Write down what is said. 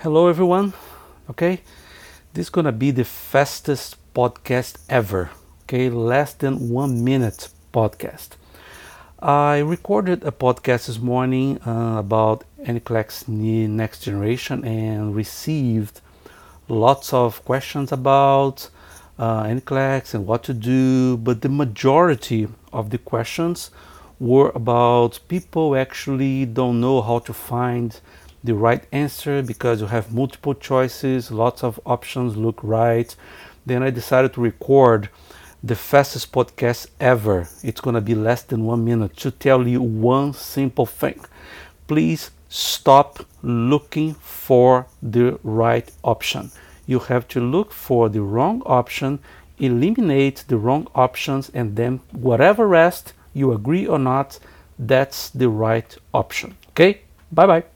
Hello, everyone. Okay, this is gonna be the fastest podcast ever. Okay, less than one minute podcast. I recorded a podcast this morning uh, about NCLEX Next Generation and received lots of questions about uh, NCLEX and what to do, but the majority of the questions were about people actually don't know how to find the right answer because you have multiple choices, lots of options look right. Then I decided to record the fastest podcast ever. It's going to be less than one minute to tell you one simple thing. Please stop looking for the right option. You have to look for the wrong option, eliminate the wrong options, and then whatever rest you agree or not, that's the right option. Okay? Bye bye.